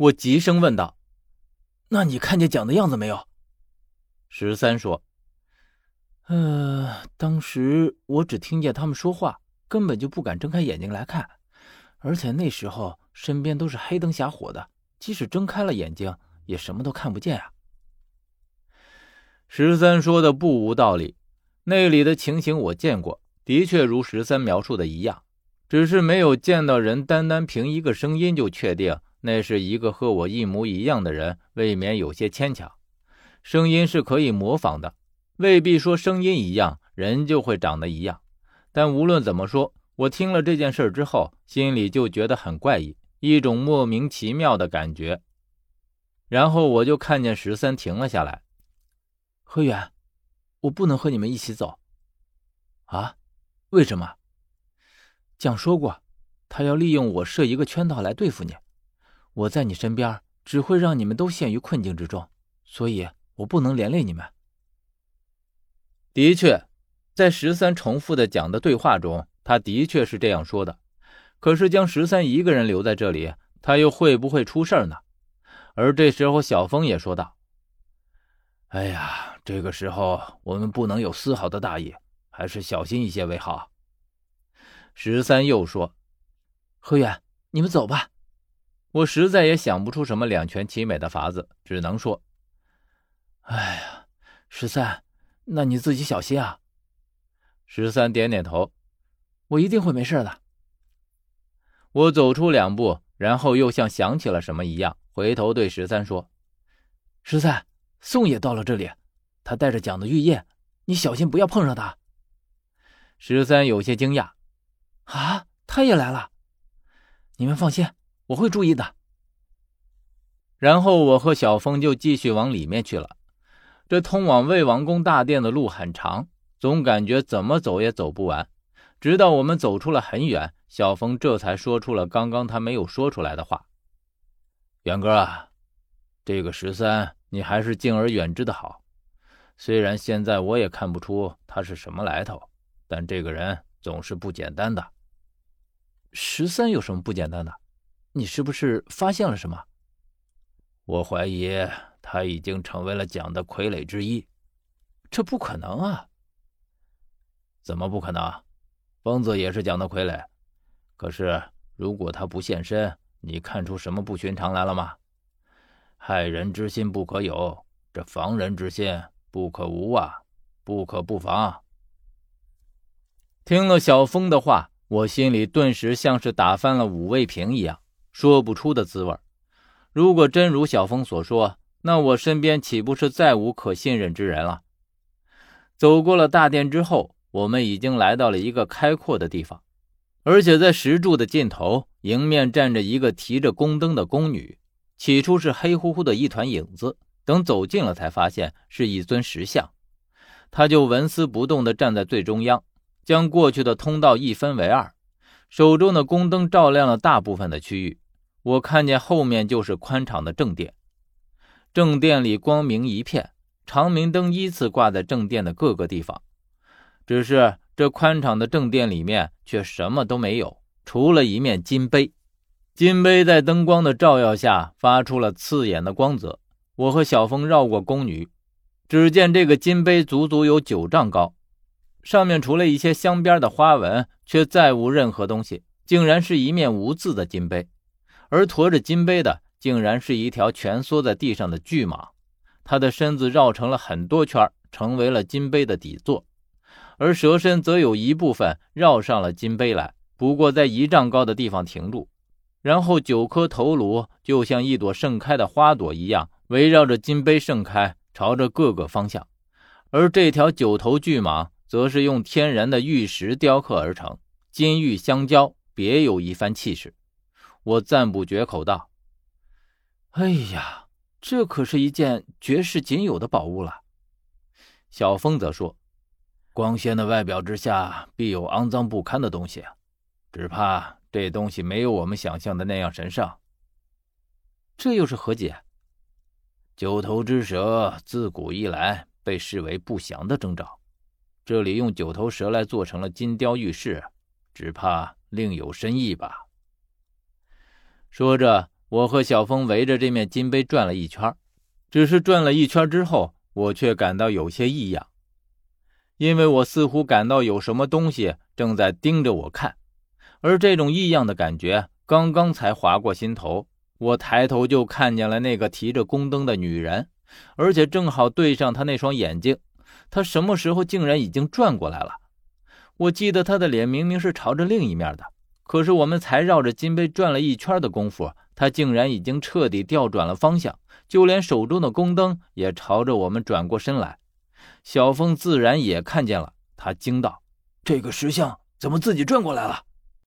我急声问道：“那你看见蒋的样子没有？”十三说：“呃，当时我只听见他们说话，根本就不敢睁开眼睛来看，而且那时候身边都是黑灯瞎火的，即使睁开了眼睛，也什么都看不见啊。”十三说的不无道理，那里的情形我见过，的确如十三描述的一样，只是没有见到人，单单凭一个声音就确定。那是一个和我一模一样的人，未免有些牵强。声音是可以模仿的，未必说声音一样，人就会长得一样。但无论怎么说，我听了这件事之后，心里就觉得很怪异，一种莫名其妙的感觉。然后我就看见十三停了下来。何远，我不能和你们一起走。啊？为什么？蒋说过，他要利用我设一个圈套来对付你。我在你身边，只会让你们都陷于困境之中，所以我不能连累你们。的确，在十三重复的讲的对话中，他的确是这样说的。可是将十三一个人留在这里，他又会不会出事呢？而这时候，小峰也说道：“哎呀，这个时候我们不能有丝毫的大意，还是小心一些为好。”十三又说：“何远，你们走吧。”我实在也想不出什么两全其美的法子，只能说：“哎呀，十三，那你自己小心啊。”十三点点头：“我一定会没事的。”我走出两步，然后又像想起了什么一样，回头对十三说：“十三，宋也到了这里，他带着蒋的玉叶，你小心不要碰上他。”十三有些惊讶：“啊，他也来了？你们放心。”我会注意的。然后我和小峰就继续往里面去了。这通往魏王宫大殿的路很长，总感觉怎么走也走不完。直到我们走出了很远，小峰这才说出了刚刚他没有说出来的话：“远哥啊，这个十三，你还是敬而远之的好。虽然现在我也看不出他是什么来头，但这个人总是不简单的。十三有什么不简单的？”你是不是发现了什么？我怀疑他已经成为了蒋的傀儡之一。这不可能啊！怎么不可能？疯子也是蒋的傀儡。可是如果他不现身，你看出什么不寻常来了吗？害人之心不可有，这防人之心不可无啊！不可不防。听了小峰的话，我心里顿时像是打翻了五味瓶一样。说不出的滋味。如果真如小峰所说，那我身边岂不是再无可信任之人了？走过了大殿之后，我们已经来到了一个开阔的地方，而且在石柱的尽头，迎面站着一个提着宫灯的宫女。起初是黑乎乎的一团影子，等走近了才发现是一尊石像。她就纹丝不动地站在最中央，将过去的通道一分为二。手中的宫灯照亮了大部分的区域，我看见后面就是宽敞的正殿。正殿里光明一片，长明灯依次挂在正殿的各个地方。只是这宽敞的正殿里面却什么都没有，除了一面金杯。金杯在灯光的照耀下发出了刺眼的光泽。我和小峰绕过宫女，只见这个金杯足足有九丈高。上面除了一些镶边的花纹，却再无任何东西，竟然是一面无字的金杯。而驮着金杯的，竟然是一条蜷缩在地上的巨蟒，它的身子绕成了很多圈，成为了金杯的底座，而蛇身则有一部分绕上了金杯来，不过在一丈高的地方停住，然后九颗头颅就像一朵盛开的花朵一样，围绕着金杯盛开，朝着各个方向。而这条九头巨蟒。则是用天然的玉石雕刻而成，金玉相交，别有一番气势。我赞不绝口道：“哎呀，这可是一件绝世仅有的宝物了。”小峰则说：“光鲜的外表之下，必有肮脏不堪的东西，只怕这东西没有我们想象的那样神圣。”这又是何解？九头之蛇自古以来被视为不祥的征兆。这里用九头蛇来做成了金雕玉饰，只怕另有深意吧。说着，我和小峰围着这面金杯转了一圈，只是转了一圈之后，我却感到有些异样，因为我似乎感到有什么东西正在盯着我看，而这种异样的感觉刚刚才划过心头，我抬头就看见了那个提着宫灯的女人，而且正好对上她那双眼睛，他什么时候竟然已经转过来了？我记得他的脸明明是朝着另一面的。可是我们才绕着金杯转了一圈的功夫，他竟然已经彻底调转了方向，就连手中的宫灯也朝着我们转过身来。小峰自然也看见了，他惊道：“这个石像怎么自己转过来了？”